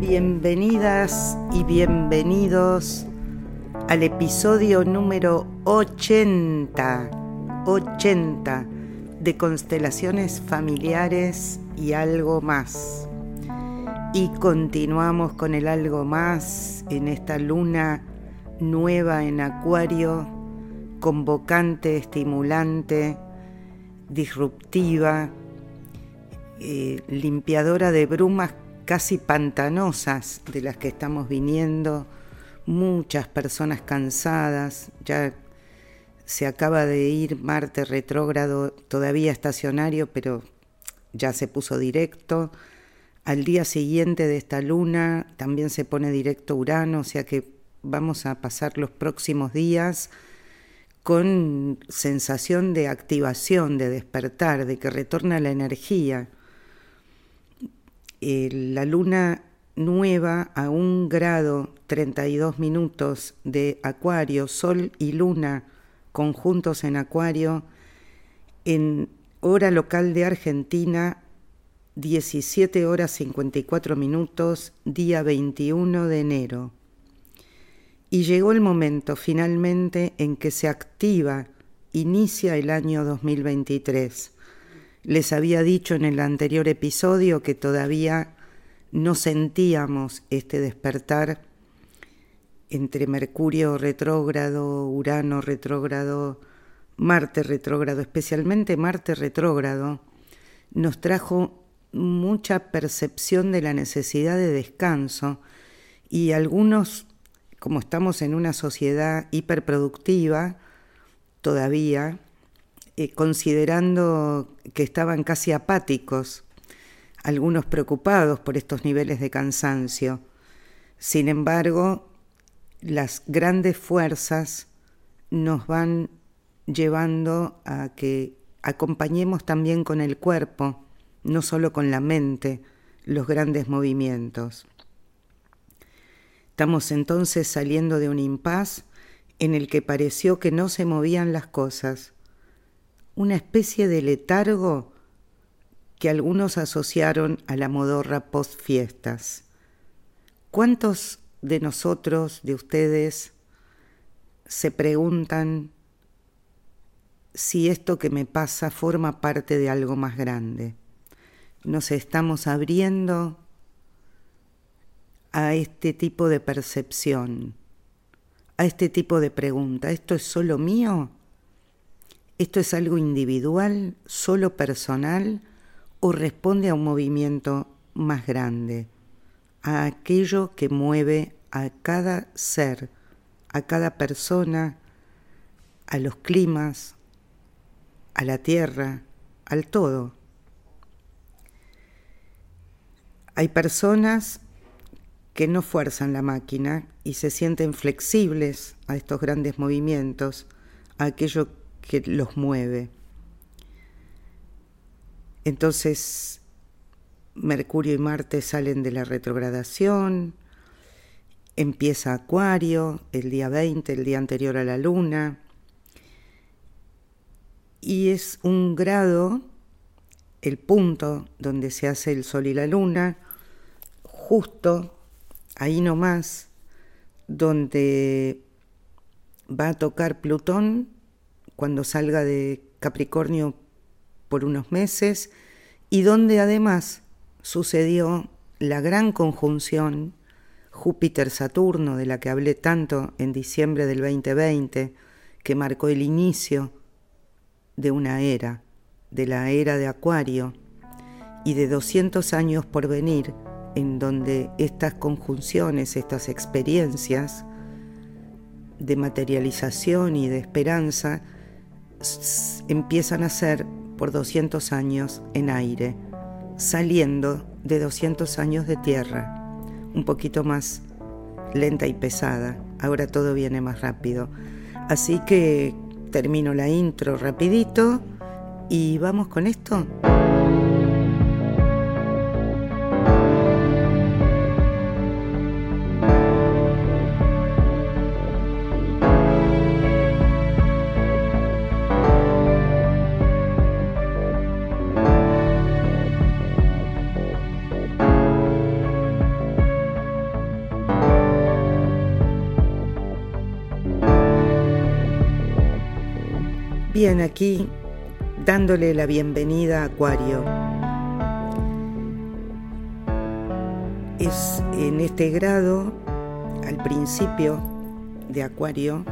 Bienvenidas y bienvenidos al episodio número 80, 80 de constelaciones familiares y algo más. Y continuamos con el algo más en esta luna nueva en acuario, convocante, estimulante, disruptiva, eh, limpiadora de brumas casi pantanosas de las que estamos viniendo, muchas personas cansadas, ya se acaba de ir Marte retrógrado, todavía estacionario, pero ya se puso directo. Al día siguiente de esta luna también se pone directo Urano, o sea que vamos a pasar los próximos días con sensación de activación, de despertar, de que retorna la energía. Eh, la luna nueva a un grado 32 minutos de Acuario, Sol y Luna conjuntos en Acuario, en hora local de Argentina, 17 horas 54 minutos, día 21 de enero. Y llegó el momento finalmente en que se activa, inicia el año 2023 les había dicho en el anterior episodio que todavía no sentíamos este despertar entre Mercurio retrógrado, Urano retrógrado, Marte retrógrado, especialmente Marte retrógrado, nos trajo mucha percepción de la necesidad de descanso y algunos, como estamos en una sociedad hiperproductiva todavía, eh, considerando que estaban casi apáticos, algunos preocupados por estos niveles de cansancio. Sin embargo, las grandes fuerzas nos van llevando a que acompañemos también con el cuerpo, no solo con la mente, los grandes movimientos. Estamos entonces saliendo de un impas en el que pareció que no se movían las cosas, una especie de letargo que algunos asociaron a la modorra post fiestas. ¿Cuántos de nosotros, de ustedes, se preguntan si esto que me pasa forma parte de algo más grande? Nos estamos abriendo a este tipo de percepción, a este tipo de pregunta. ¿Esto es solo mío? ¿Esto es algo individual, solo personal o responde a un movimiento más grande, a aquello que mueve a cada ser, a cada persona, a los climas, a la tierra, al todo? Hay personas que no fuerzan la máquina y se sienten flexibles a estos grandes movimientos, a aquello que los mueve. Entonces, Mercurio y Marte salen de la retrogradación, empieza Acuario el día 20, el día anterior a la luna, y es un grado, el punto donde se hace el Sol y la Luna, justo ahí nomás, donde va a tocar Plutón cuando salga de Capricornio por unos meses y donde además sucedió la gran conjunción Júpiter-Saturno de la que hablé tanto en diciembre del 2020, que marcó el inicio de una era, de la era de Acuario, y de 200 años por venir, en donde estas conjunciones, estas experiencias de materialización y de esperanza empiezan a ser por 200 años en aire, saliendo de 200 años de tierra, un poquito más lenta y pesada. Ahora todo viene más rápido. Así que termino la intro rapidito ¿Y vamos con esto? Aquí dándole la bienvenida a Acuario. Es en este grado, al principio de Acuario,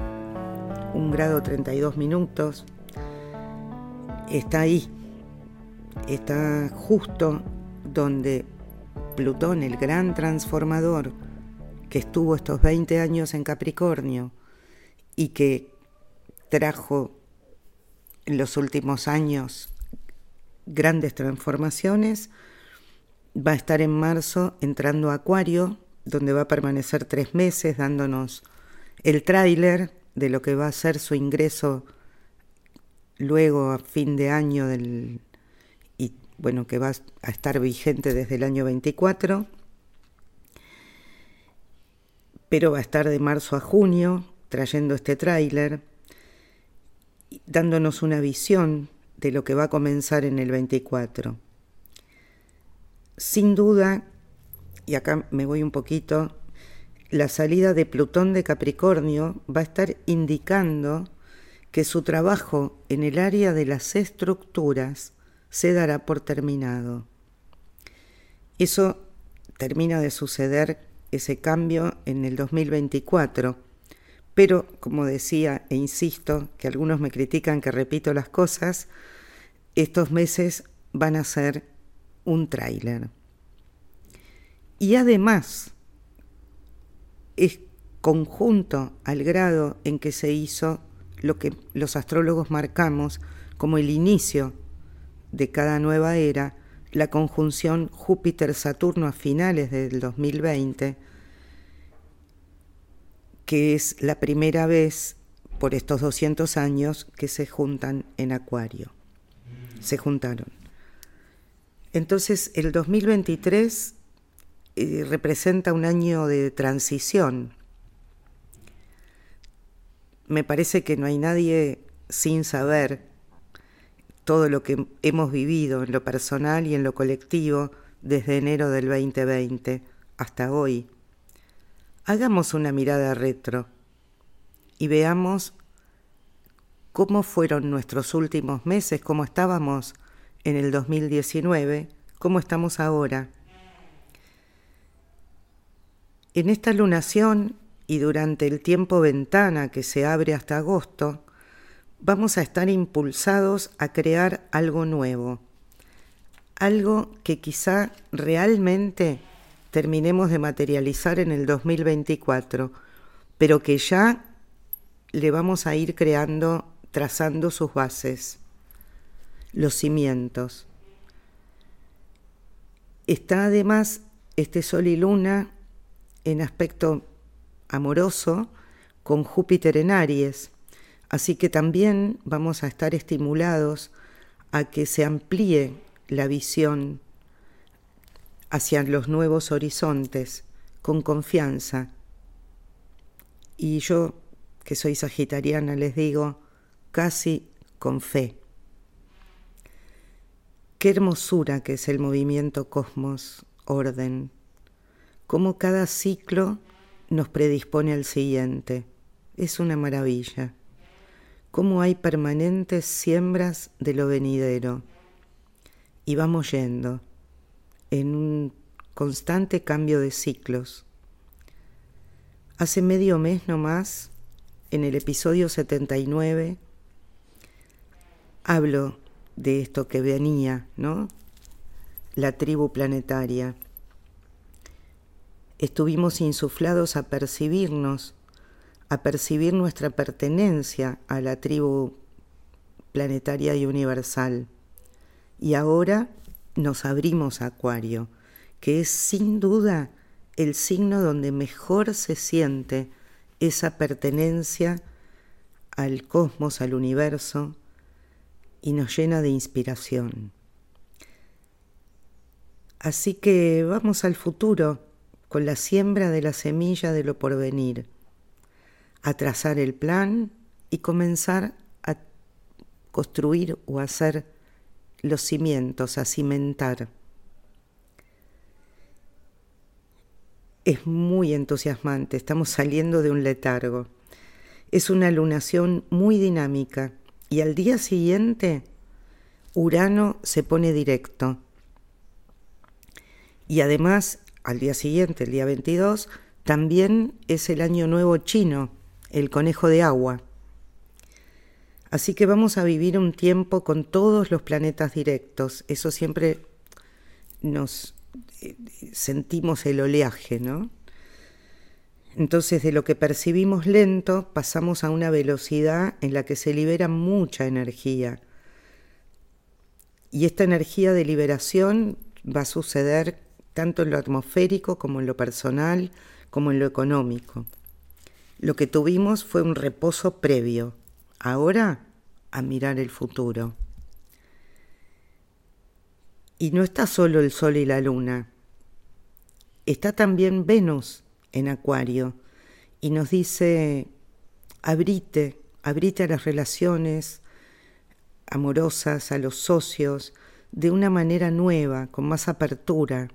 un grado 32 minutos, está ahí, está justo donde Plutón, el gran transformador que estuvo estos 20 años en Capricornio y que trajo en los últimos años grandes transformaciones. Va a estar en marzo entrando a Acuario, donde va a permanecer tres meses dándonos el tráiler de lo que va a ser su ingreso luego a fin de año del, y bueno, que va a estar vigente desde el año 24, pero va a estar de marzo a junio trayendo este tráiler dándonos una visión de lo que va a comenzar en el 24. Sin duda, y acá me voy un poquito, la salida de Plutón de Capricornio va a estar indicando que su trabajo en el área de las estructuras se dará por terminado. Eso termina de suceder, ese cambio, en el 2024 pero, como decía e insisto, que algunos me critican que repito las cosas, estos meses van a ser un tráiler. Y además, es conjunto al grado en que se hizo lo que los astrólogos marcamos como el inicio de cada nueva era, la conjunción Júpiter-Saturno a finales del 2020, que es la primera vez por estos 200 años que se juntan en Acuario. Se juntaron. Entonces el 2023 eh, representa un año de transición. Me parece que no hay nadie sin saber todo lo que hemos vivido en lo personal y en lo colectivo desde enero del 2020 hasta hoy. Hagamos una mirada retro y veamos cómo fueron nuestros últimos meses, cómo estábamos en el 2019, cómo estamos ahora. En esta lunación y durante el tiempo ventana que se abre hasta agosto, vamos a estar impulsados a crear algo nuevo, algo que quizá realmente terminemos de materializar en el 2024, pero que ya le vamos a ir creando, trazando sus bases, los cimientos. Está además este Sol y Luna en aspecto amoroso con Júpiter en Aries, así que también vamos a estar estimulados a que se amplíe la visión hacia los nuevos horizontes con confianza. Y yo, que soy sagitariana, les digo, casi con fe. Qué hermosura que es el movimiento cosmos, orden, cómo cada ciclo nos predispone al siguiente. Es una maravilla. Cómo hay permanentes siembras de lo venidero. Y vamos yendo en un constante cambio de ciclos. Hace medio mes nomás, en el episodio 79, hablo de esto que venía, ¿no? La tribu planetaria. Estuvimos insuflados a percibirnos, a percibir nuestra pertenencia a la tribu planetaria y universal. Y ahora nos abrimos a Acuario, que es sin duda el signo donde mejor se siente esa pertenencia al cosmos, al universo, y nos llena de inspiración. Así que vamos al futuro con la siembra de la semilla de lo porvenir, a trazar el plan y comenzar a construir o hacer los cimientos, a cimentar. Es muy entusiasmante, estamos saliendo de un letargo. Es una lunación muy dinámica y al día siguiente Urano se pone directo. Y además al día siguiente, el día 22, también es el año nuevo chino, el conejo de agua. Así que vamos a vivir un tiempo con todos los planetas directos. Eso siempre nos eh, sentimos el oleaje, ¿no? Entonces de lo que percibimos lento pasamos a una velocidad en la que se libera mucha energía. Y esta energía de liberación va a suceder tanto en lo atmosférico como en lo personal, como en lo económico. Lo que tuvimos fue un reposo previo, ahora a mirar el futuro. Y no está solo el Sol y la Luna, está también Venus en Acuario y nos dice, abrite, abrite a las relaciones amorosas, a los socios, de una manera nueva, con más apertura,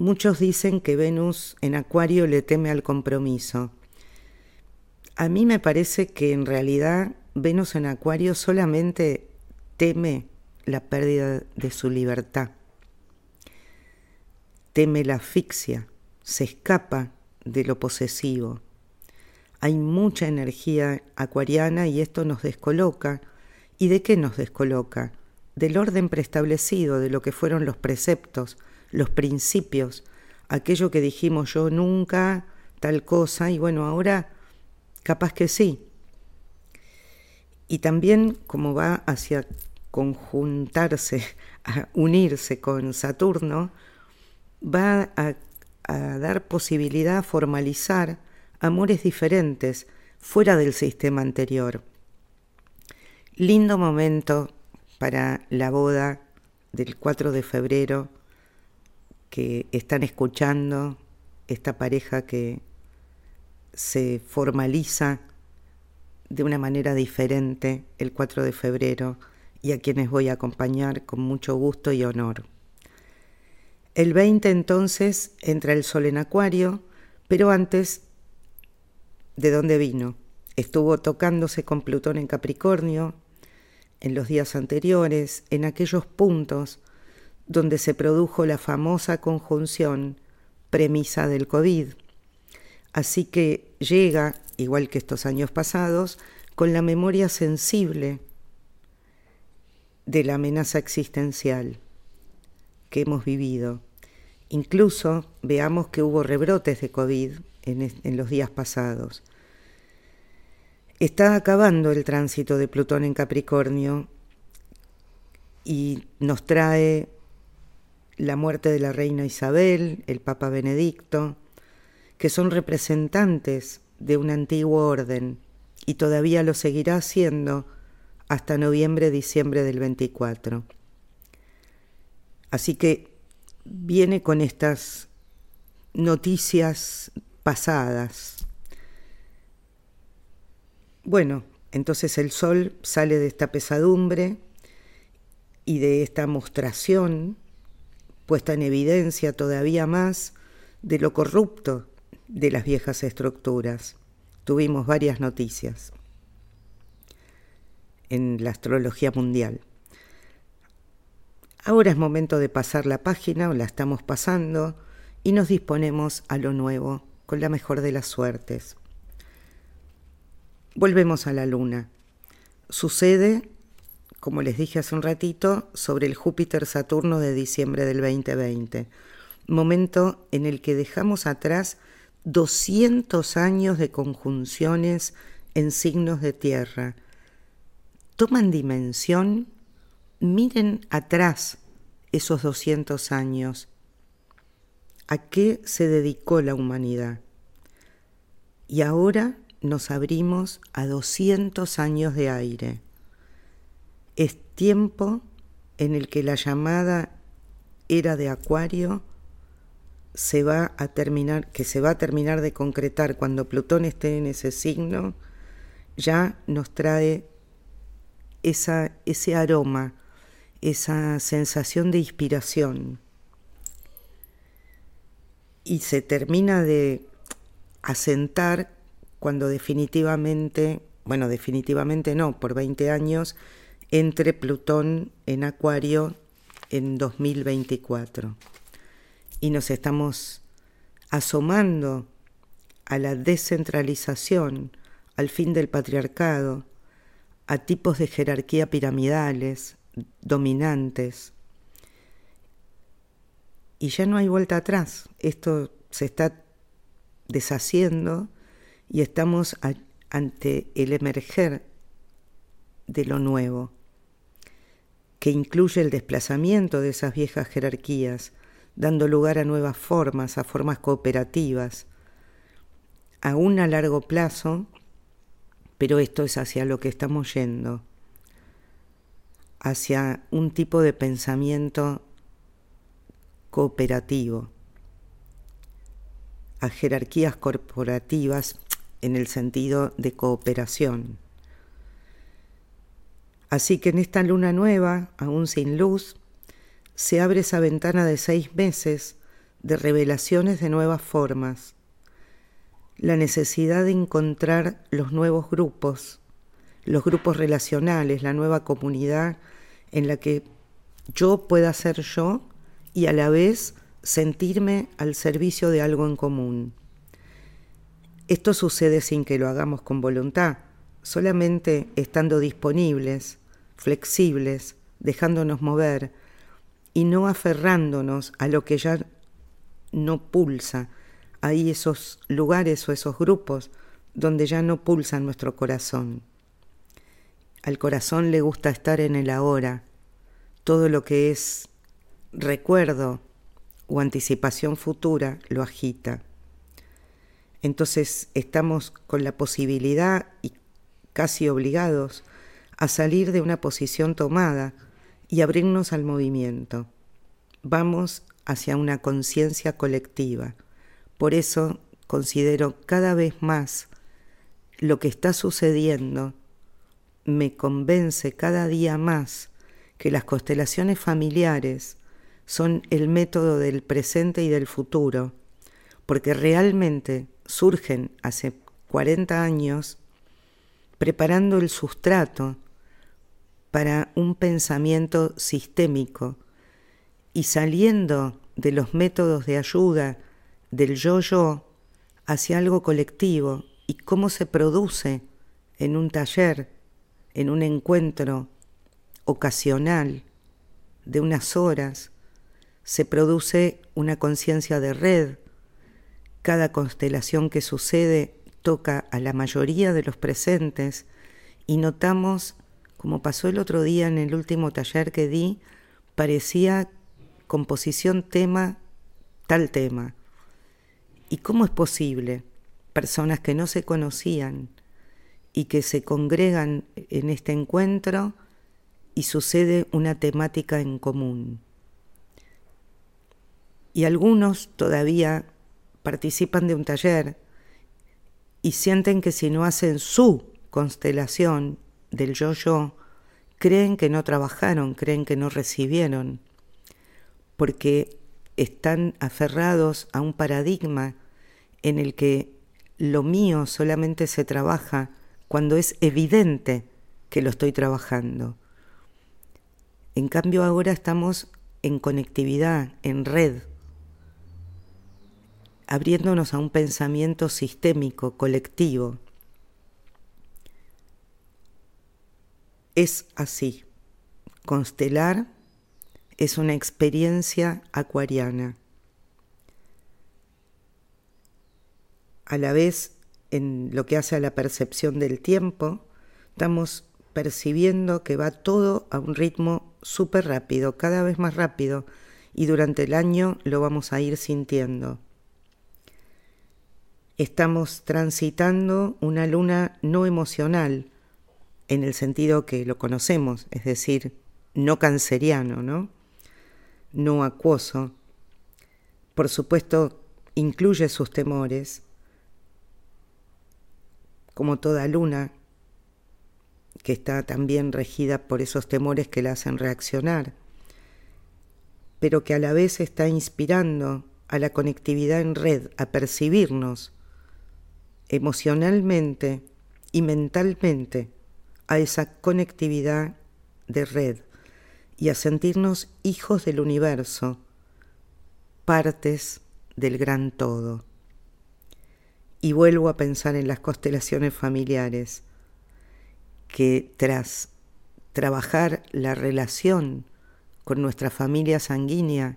Muchos dicen que Venus en Acuario le teme al compromiso. A mí me parece que en realidad Venus en Acuario solamente teme la pérdida de su libertad. Teme la asfixia, se escapa de lo posesivo. Hay mucha energía acuariana y esto nos descoloca. ¿Y de qué nos descoloca? Del orden preestablecido, de lo que fueron los preceptos, los principios, aquello que dijimos yo nunca, tal cosa, y bueno, ahora capaz que sí. Y también como va hacia conjuntarse, a unirse con Saturno, va a, dar posibilidad a formalizar amores diferentes fuera del sistema anterior. Lindo momento para la boda del 4 de febrero que están escuchando, esta pareja que se formaliza de una manera diferente el 4 de febrero y a quienes voy a acompañar con mucho gusto y honor. El 20 entonces entra el sol en Acuario, pero antes, ¿de dónde vino? Estuvo tocándose con Plutón en Capricornio en los días anteriores, en aquellos puntos donde se produjo la famosa conjunción premisa del COVID. Así que llega, igual que estos años pasados, con la memoria sensible de la amenaza existencial que hemos vivido. Incluso veamos que hubo rebrotes de COVID en, en, los días pasados. Está acabando el tránsito de Plutón en Capricornio y nos trae la muerte de la reina Isabel, el Papa Benedicto, que son representantes de un antiguo orden y todavía lo seguirá haciendo hasta noviembre-diciembre del 24. Así que viene con estas noticias pasadas. Bueno, entonces el sol sale de esta pesadumbre y de esta mostración puesta en evidencia todavía más de lo corrupto de las viejas estructuras. Tuvimos varias noticias en la astrología mundial. Ahora es momento de pasar la página, o la estamos pasando, y nos disponemos a lo nuevo, con la mejor de las suertes. Volvemos a la luna. Sucede como les dije hace un ratito, sobre el Júpiter-Saturno de diciembre del 2020, momento en el que dejamos atrás 200 años de conjunciones en signos de tierra. Toman dimensión, miren atrás esos 200 años. ¿A qué se dedicó la humanidad? Y ahora nos abrimos a 200 años de aire es tiempo en el que la llamada era de Acuario se va a terminar, que se va a terminar de concretar cuando Plutón esté en ese signo, ya nos trae esa, ese aroma, esa sensación de inspiración. Y se termina de asentar cuando definitivamente, bueno, definitivamente no, por 20 años, entre Plutón en Acuario en 2024. Y nos estamos asomando a la descentralización, al fin del patriarcado, a tipos de jerarquía piramidales, dominantes. Y ya no hay vuelta atrás. Esto se está deshaciendo y estamos ante el emerger de lo nuevo, que incluye el desplazamiento de esas viejas jerarquías, dando lugar a nuevas formas, a formas cooperativas, aún a largo plazo, pero esto es hacia lo que estamos yendo, hacia un tipo de pensamiento cooperativo, a jerarquías corporativas en el sentido de cooperación. Así que en esta luna nueva, aún sin luz, se abre esa ventana de seis meses de revelaciones de nuevas formas, la necesidad de encontrar los nuevos grupos, los grupos relacionales, la nueva comunidad en la que yo pueda ser yo y a la vez sentirme al servicio de algo en común. Esto sucede sin que lo hagamos con voluntad, solamente estando disponibles, flexibles, dejándonos mover y no aferrándonos a lo que ya no pulsa. Hay esos lugares o esos grupos donde ya no pulsa nuestro corazón. Al corazón le gusta estar en el ahora. Todo lo que es recuerdo o anticipación futura lo agita. Entonces estamos con la posibilidad y casi obligados a salir de una posición tomada y abrirnos al movimiento. Vamos hacia una conciencia colectiva. Por eso considero cada vez más lo que está sucediendo, me convence cada día más que las constelaciones familiares son el método del presente y del futuro, porque realmente surgen hace 40 años preparando el sustrato para un pensamiento sistémico. Y saliendo de los métodos de ayuda del yo-yo hacia algo colectivo y cómo se produce en un taller, en un encuentro ocasional de unas horas, se produce una conciencia de red, cada constelación que sucede toca a la mayoría de los presentes y notamos, como pasó el otro día en el último taller que di, parecía composición tema, tal tema. ¿Y cómo es posible? Personas que no se conocían y que se congregan en este encuentro y sucede una temática en común. Y algunos todavía participan de un taller y sienten que si no hacen su constelación del yo-yo, creen que no trabajaron, creen que no recibieron, porque están aferrados a un paradigma en el que lo mío solamente se trabaja cuando es evidente que lo estoy trabajando. En cambio ahora estamos en conectividad, en red, abriéndonos a un pensamiento sistémico, colectivo. Es así. Constelar es una experiencia acuariana. A la vez, en lo que hace a la percepción del tiempo, estamos percibiendo que va todo a un ritmo súper rápido, cada vez más rápido, y durante el año lo vamos a ir sintiendo. Estamos transitando una luna no emocional en el sentido que lo conocemos, es decir, no canceriano, ¿no? No acuoso. Por supuesto, incluye sus temores, como toda luna, que está también regida por esos temores que la hacen reaccionar, pero que a la vez está inspirando a la conectividad en red, a percibirnos emocionalmente y mentalmente a esa conectividad de red y a sentirnos hijos del universo, partes del gran todo. Y vuelvo a pensar en las constelaciones familiares, que tras trabajar la relación con nuestra familia sanguínea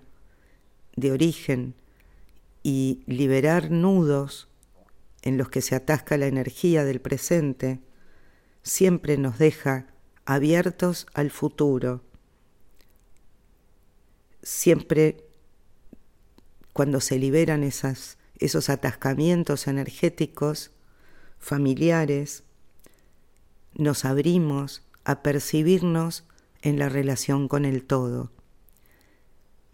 de origen y liberar nudos en los que se atasca la energía del presente, siempre nos deja abiertos al futuro. Siempre cuando se liberan esos atascamientos energéticos familiares, nos abrimos a percibirnos en la relación con el todo.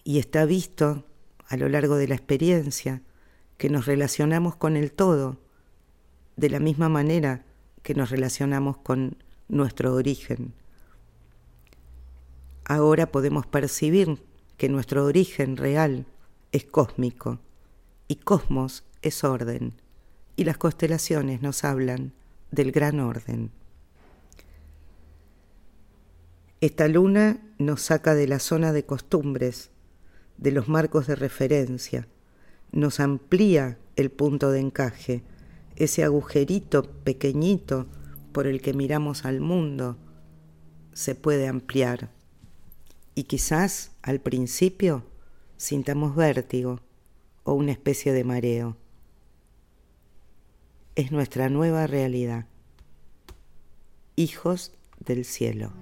Y está visto a lo largo de la experiencia que nos relacionamos con el todo de la misma manera que nos relacionamos con nuestro origen. Ahora podemos percibir que nuestro origen real es cósmico y cosmos es orden y las constelaciones nos hablan del gran orden. Esta luna nos saca de la zona de costumbres, de los marcos de referencia, nos amplía el punto de encaje, ese agujerito pequeñito por el que miramos al mundo se puede ampliar. Y quizás al principio sintamos vértigo o una especie de mareo. Es nuestra nueva realidad. Hijos del cielo.